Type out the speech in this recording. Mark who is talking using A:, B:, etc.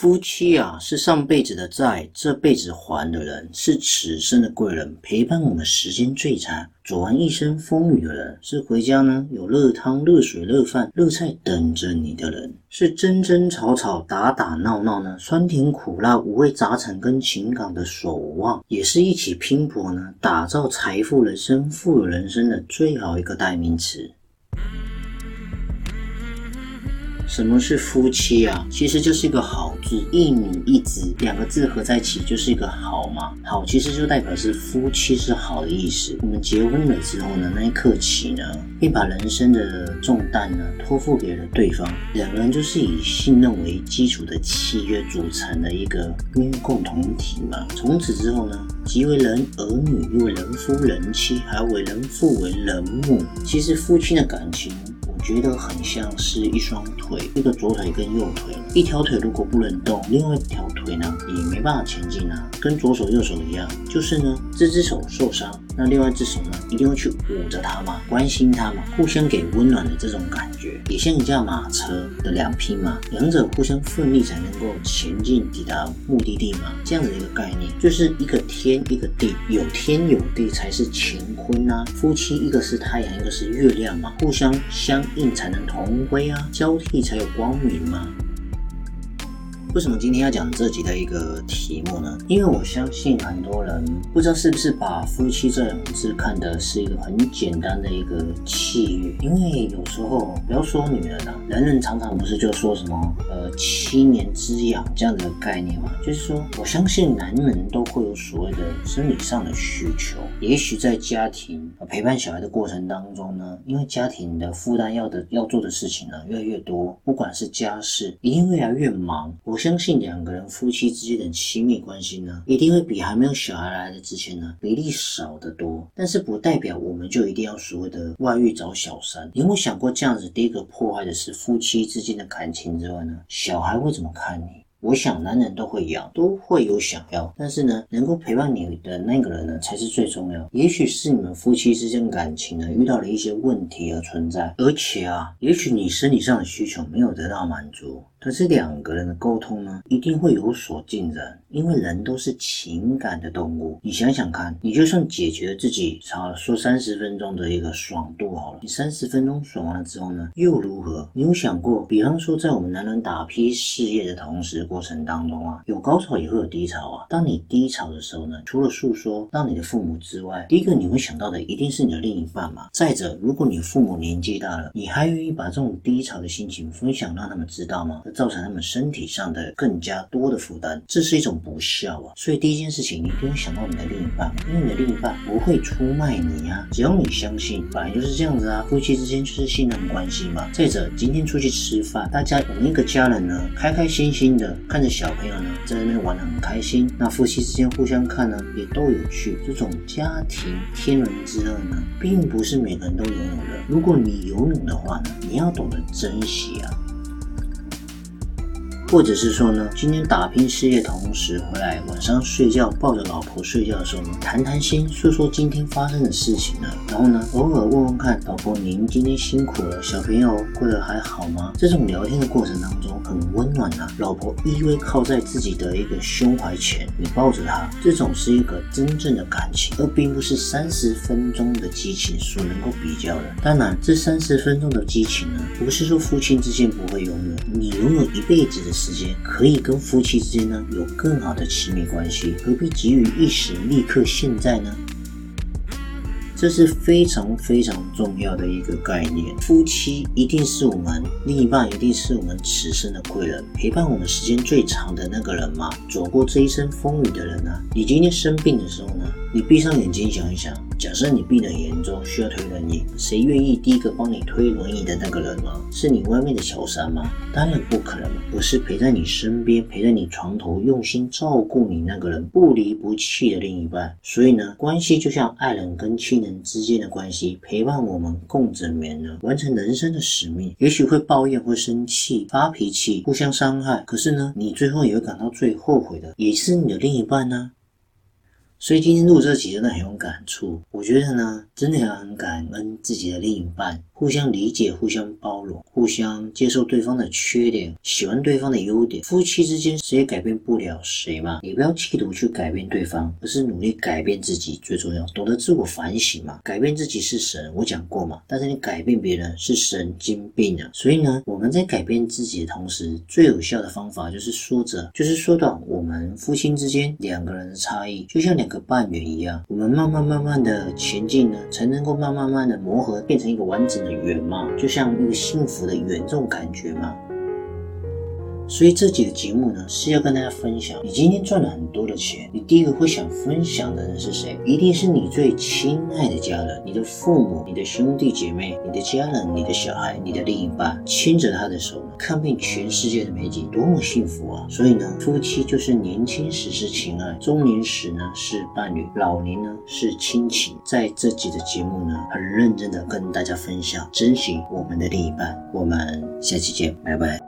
A: 夫妻啊，是上辈子的债，这辈子还的人，是此生的贵人，陪伴我们时间最长，走完一生风雨的人，是回家呢有热汤、热水、热饭、热菜等着你的人，是争争吵吵、打打闹闹呢，酸甜苦辣、五味杂陈跟情感的守望，也是一起拼搏呢，打造财富人生、富有人生的最好一个代名词。什么是夫妻啊？其实就是一个好字，一女一子两个字合在一起就是一个好嘛。好其实就代表是夫妻是好的意思。我们结婚了之后呢，那一刻起呢，并把人生的重担呢托付给了对方，两个人就是以信任为基础的契约组成的一个命运共同体嘛。从此之后呢，即为人儿女，又为人夫人妻，还为人父为人母。其实夫妻的感情。觉得很像是一双腿，一个左腿跟右腿，一条腿如果不能动，另外一条腿呢也没办法前进啊，跟左手右手一样，就是呢这只手受伤。那另外一只手呢，一定会去捂着它嘛，关心它嘛，互相给温暖的这种感觉，也像一架马车的两匹马，两者互相奋力才能够前进抵达目的地嘛，这样子一个概念，就是一个天一个地，有天有地才是乾坤啊，夫妻一个是太阳，一个是月亮嘛，互相相应才能同辉啊，交替才有光明嘛。为什么今天要讲这集的一个题目呢？因为我相信很多人不知道是不是把夫妻这两个字看的是一个很简单的一个契约。因为有时候不要说女人啊，男人常常不是就说什么呃七年之痒这样的概念嘛？就是说，我相信男人都会有所谓的生理上的需求。也许在家庭陪伴小孩的过程当中呢，因为家庭的负担要的要做的事情呢越来越多，不管是家事一定越来越忙。我。相相信两个人夫妻之间的亲密关系呢，一定会比还没有小孩来的之前呢比例少得多。但是不代表我们就一定要所谓的外遇找小三。你有没有想过这样子？第一个破坏的是夫妻之间的感情之外呢，小孩会怎么看你？我想男人都会一样，都会有想要，但是呢，能够陪伴你的那个人呢，才是最重要。也许是你们夫妻之间感情呢遇到了一些问题而存在，而且啊，也许你生理上的需求没有得到满足。可是两个人的沟通呢，一定会有所进展，因为人都是情感的动物。你想想看，你就算解决了自己，差说三十分钟的一个爽度好了，你三十分钟爽完了之后呢，又如何？你有想过，比方说在我们男人打拼事业的同时过程当中啊，有高潮也会有低潮啊。当你低潮的时候呢，除了诉说让你的父母之外，第一个你会想到的一定是你的另一半嘛。再者，如果你父母年纪大了，你还愿意把这种低潮的心情分享让他们知道吗？造成他们身体上的更加多的负担，这是一种不孝啊！所以第一件事情，你一定会想到你的另一半，因为你的另一半不会出卖你啊！只要你相信，本来就是这样子啊，夫妻之间就是信任关系嘛。再者，今天出去吃饭，大家同一个家人呢，开开心心的看着小朋友呢在那边玩的很开心，那夫妻之间互相看呢也都有趣。这种家庭天伦之乐呢，并不是每个人都拥有的。如果你拥有的话呢，你要懂得珍惜啊！或者是说呢，今天打拼事业同时回来，晚上睡觉抱着老婆睡觉的时候呢，谈谈心，说说今天发生的事情呢。然后呢，偶尔问问看老婆，您今天辛苦了，小朋友过得还好吗？这种聊天的过程当中很温暖啊。老婆依偎靠在自己的一个胸怀前，你抱着她，这种是一个真正的感情，而并不是三十分钟的激情所能够比较的。当然，这三十分钟的激情呢，不是说夫妻之间不会拥有，你拥有一辈子的。时间可以跟夫妻之间呢有更好的亲密关系，何必急于一时立刻现在呢？这是非常非常重要的一个概念。夫妻一定是我们另一半，一定是我们此生的贵人，陪伴我们时间最长的那个人吗？走过这一生风雨的人呢？你今天生病的时候呢？你闭上眼睛想一想，假设你病得严重，需要推轮椅，谁愿意第一个帮你推轮椅的那个人吗？是你外面的小三吗？当然不可能，不是陪在你身边，陪在你床头，用心照顾你那个人，不离不弃的另一半。所以呢，关系就像爱人跟亲人之间的关系，陪伴我们共枕眠呢，完成人生的使命。也许会抱怨，会生气，发脾气，互相伤害。可是呢，你最后也会感到最后悔的，也是你的另一半呢。所以今天录这集真的很有感触，我觉得呢，真的很感恩自己的另一半。互相理解，互相包容，互相接受对方的缺点，喜欢对方的优点。夫妻之间谁也改变不了谁嘛，你不要企图去改变对方，而是努力改变自己最重要。懂得自我反省嘛，改变自己是神，我讲过嘛。但是你改变别人是神经病啊！所以呢，我们在改变自己的同时，最有效的方法就是说着，就是缩短我们夫妻之间两个人的差异，就像两个半圆一样，我们慢慢慢慢的前进呢，才能够慢慢慢的磨合，变成一个完整的。圆嘛，就像一个幸福的圆这种感觉嘛。所以这几个节目呢，是要跟大家分享。你今天赚了很多的钱，你第一个会想分享的人是谁？一定是你最亲爱的家人，你的父母、你的兄弟姐妹、你的家人、你的小孩、你的另一半，牵着他的手，看遍全世界的美景，多么幸福啊！所以呢，夫妻就是年轻时是情爱，中年时呢是伴侣，老年呢是亲情。在这几的节目呢，很认真的跟大家分享，珍惜我们的另一半。我们下期见，拜拜。